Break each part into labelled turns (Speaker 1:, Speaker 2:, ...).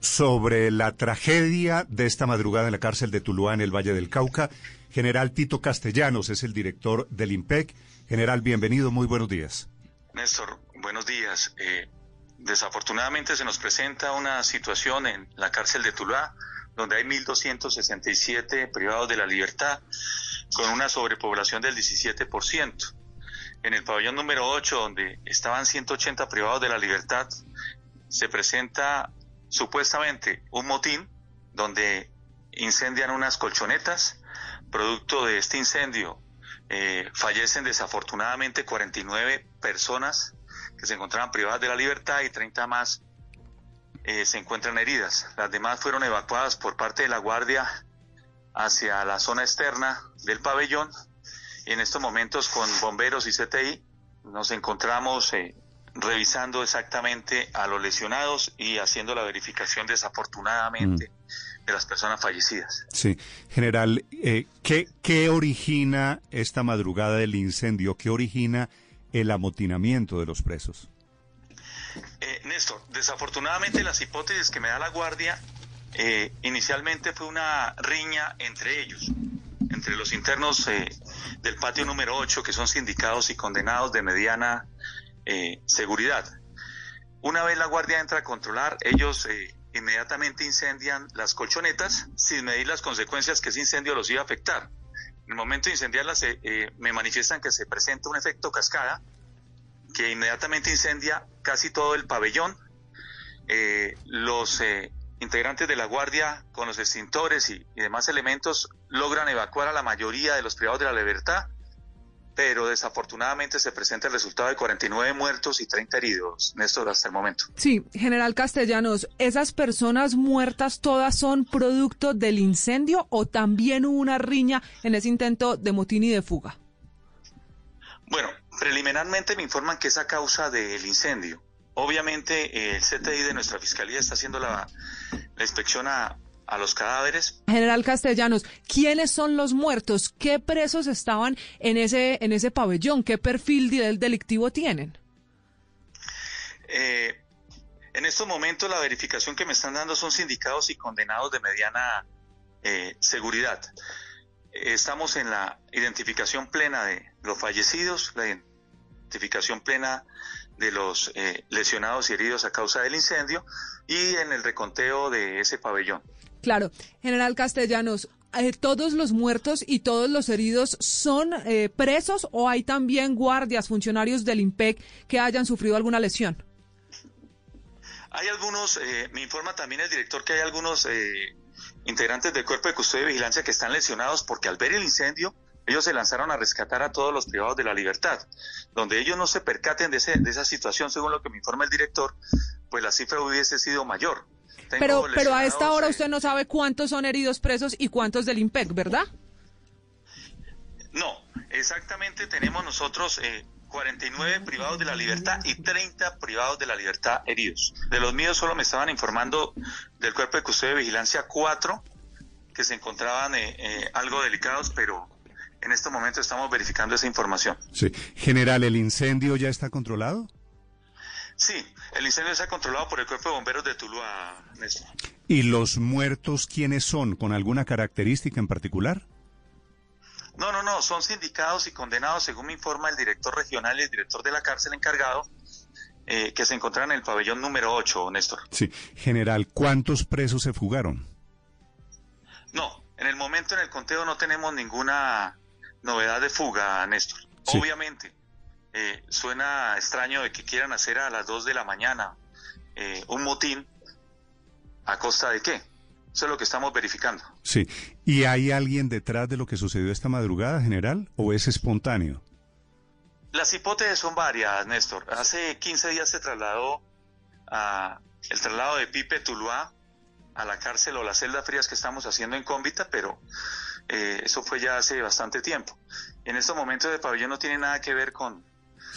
Speaker 1: sobre la tragedia de esta madrugada en la cárcel de Tuluá en el Valle del Cauca. General Tito Castellanos es el director del IMPEC. General, bienvenido, muy buenos días.
Speaker 2: Néstor, buenos días. Eh, desafortunadamente se nos presenta una situación en la cárcel de Tuluá donde hay 1.267 privados de la libertad con una sobrepoblación del 17%. En el pabellón número 8, donde estaban 180 privados de la libertad, se presenta supuestamente un motín donde incendian unas colchonetas. Producto de este incendio eh, fallecen desafortunadamente 49 personas que se encontraban privadas de la libertad y 30 más eh, se encuentran heridas. Las demás fueron evacuadas por parte de la Guardia hacia la zona externa del pabellón. En estos momentos con bomberos y CTI nos encontramos eh, revisando exactamente a los lesionados y haciendo la verificación desafortunadamente mm. de las personas fallecidas.
Speaker 1: Sí, general, eh, ¿qué, ¿qué origina esta madrugada del incendio? ¿Qué origina el amotinamiento de los presos?
Speaker 2: Eh, Néstor, desafortunadamente las hipótesis que me da la Guardia eh, inicialmente fue una riña entre ellos, entre los internos eh, del patio número 8, que son sindicados y condenados de mediana eh, seguridad. Una vez la guardia entra a controlar, ellos eh, inmediatamente incendian las colchonetas sin medir las consecuencias que ese incendio los iba a afectar. En el momento de incendiarlas eh, me manifiestan que se presenta un efecto cascada que inmediatamente incendia casi todo el pabellón. los integrantes de la guardia con los extintores y, y demás elementos logran evacuar a la mayoría de los privados de la libertad pero desafortunadamente se presenta el resultado de 49 muertos y 30 heridos, Néstor, hasta el momento.
Speaker 3: Sí, general Castellanos, ¿esas personas muertas todas son producto del incendio o también hubo una riña en ese intento de motín y de fuga?
Speaker 2: Bueno, preliminarmente me informan que es a causa del incendio. Obviamente el CTI de nuestra Fiscalía está haciendo la, la inspección a, a los cadáveres.
Speaker 3: General Castellanos, ¿quiénes son los muertos? ¿Qué presos estaban en ese, en ese pabellón? ¿Qué perfil del delictivo tienen?
Speaker 2: Eh, en estos momentos la verificación que me están dando son sindicados y condenados de mediana eh, seguridad. Estamos en la identificación plena de los fallecidos, la identificación plena de los eh, lesionados y heridos a causa del incendio y en el reconteo de ese pabellón.
Speaker 3: Claro, general Castellanos, eh, ¿todos los muertos y todos los heridos son eh, presos o hay también guardias, funcionarios del IMPEC que hayan sufrido alguna lesión?
Speaker 2: Hay algunos, eh, me informa también el director que hay algunos eh, integrantes del cuerpo de custodia y vigilancia que están lesionados porque al ver el incendio ellos se lanzaron a rescatar a todos los privados de la libertad. Donde ellos no se percaten de, ese, de esa situación, según lo que me informa el director, pues la cifra hubiese sido mayor.
Speaker 3: Pero, pero a esta hora usted no sabe cuántos son heridos presos y cuántos del IMPEC, ¿verdad?
Speaker 2: No, exactamente tenemos nosotros eh, 49 privados de la libertad y 30 privados de la libertad heridos. De los míos solo me estaban informando del cuerpo de custodia de vigilancia cuatro que se encontraban eh, eh, algo delicados, pero en este momento estamos verificando esa información.
Speaker 1: Sí. General, ¿el incendio ya está controlado?
Speaker 2: Sí, el incendio está controlado por el Cuerpo de Bomberos de Tuluá, Néstor.
Speaker 1: ¿Y los muertos quiénes son? ¿Con alguna característica en particular?
Speaker 2: No, no, no, son sindicados y condenados, según me informa el director regional y el director de la cárcel encargado, eh, que se encuentran en el pabellón número 8, Néstor.
Speaker 1: Sí. General, ¿cuántos presos se fugaron?
Speaker 2: No, en el momento en el conteo no tenemos ninguna novedad de fuga, Néstor.
Speaker 1: Sí.
Speaker 2: Obviamente, eh, suena extraño de que quieran hacer a las 2 de la mañana eh, un motín. ¿A costa de qué? Eso es lo que estamos verificando.
Speaker 1: Sí. ¿Y hay alguien detrás de lo que sucedió esta madrugada, general? ¿O es espontáneo?
Speaker 2: Las hipótesis son varias, Néstor. Hace 15 días se trasladó a el traslado de Pipe Tuluá a la cárcel o las celdas frías que estamos haciendo en Cómbita, pero eh, eso fue ya hace bastante tiempo. En estos momentos el pabellón no tiene nada que ver con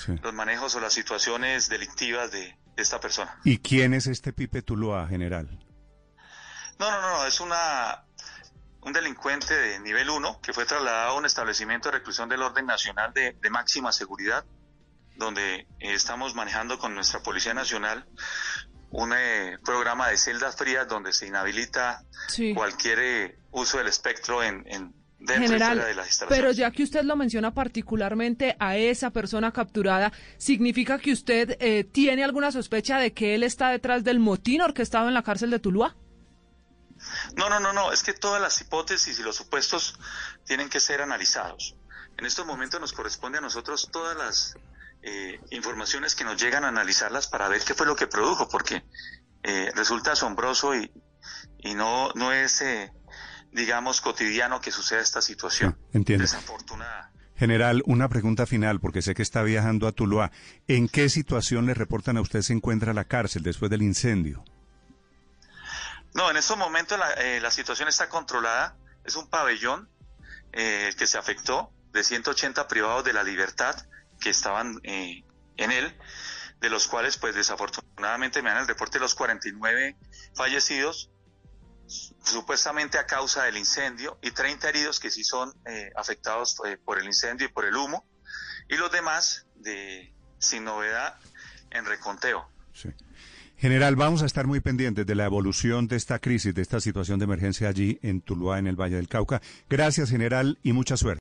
Speaker 1: Sí.
Speaker 2: los manejos o las situaciones delictivas de, de esta persona.
Speaker 1: ¿Y quién es este Pipe Tuluá, general?
Speaker 2: No, no, no, es una un delincuente de nivel 1 que fue trasladado a un establecimiento de reclusión del orden nacional de, de máxima seguridad, donde eh, estamos manejando con nuestra Policía Nacional un eh, programa de celdas frías donde se inhabilita cualquier eh, uso del espectro en, en dentro
Speaker 3: General,
Speaker 2: de las.
Speaker 3: Pero ya que usted lo menciona particularmente a esa persona capturada, ¿significa que usted eh, tiene alguna sospecha de que él está detrás del motín orquestado en la cárcel de Tuluá?
Speaker 2: No, no, no, no, es que todas las hipótesis y los supuestos tienen que ser analizados. En estos momentos nos corresponde a nosotros todas las eh, informaciones que nos llegan a analizarlas para ver qué fue lo que produjo, porque eh, resulta asombroso y, y no, no es, eh, digamos, cotidiano que suceda esta situación.
Speaker 1: entiendo.
Speaker 2: Desafortunada.
Speaker 1: General, una pregunta final, porque sé que está viajando a Tuluá. ¿En qué situación le reportan a usted se encuentra la cárcel después del incendio?
Speaker 2: No, en estos momentos la, eh, la situación está controlada. Es un pabellón eh, que se afectó de 180 privados de la libertad que estaban eh, en él, de los cuales, pues desafortunadamente me dan el reporte de los 49 fallecidos, supuestamente a causa del incendio, y 30 heridos que sí son eh, afectados eh, por el incendio y por el humo, y los demás de sin novedad en reconteo.
Speaker 1: General, vamos a estar muy pendientes de la evolución de esta crisis, de esta situación de emergencia allí en Tuluá, en el Valle del Cauca. Gracias, general, y mucha suerte.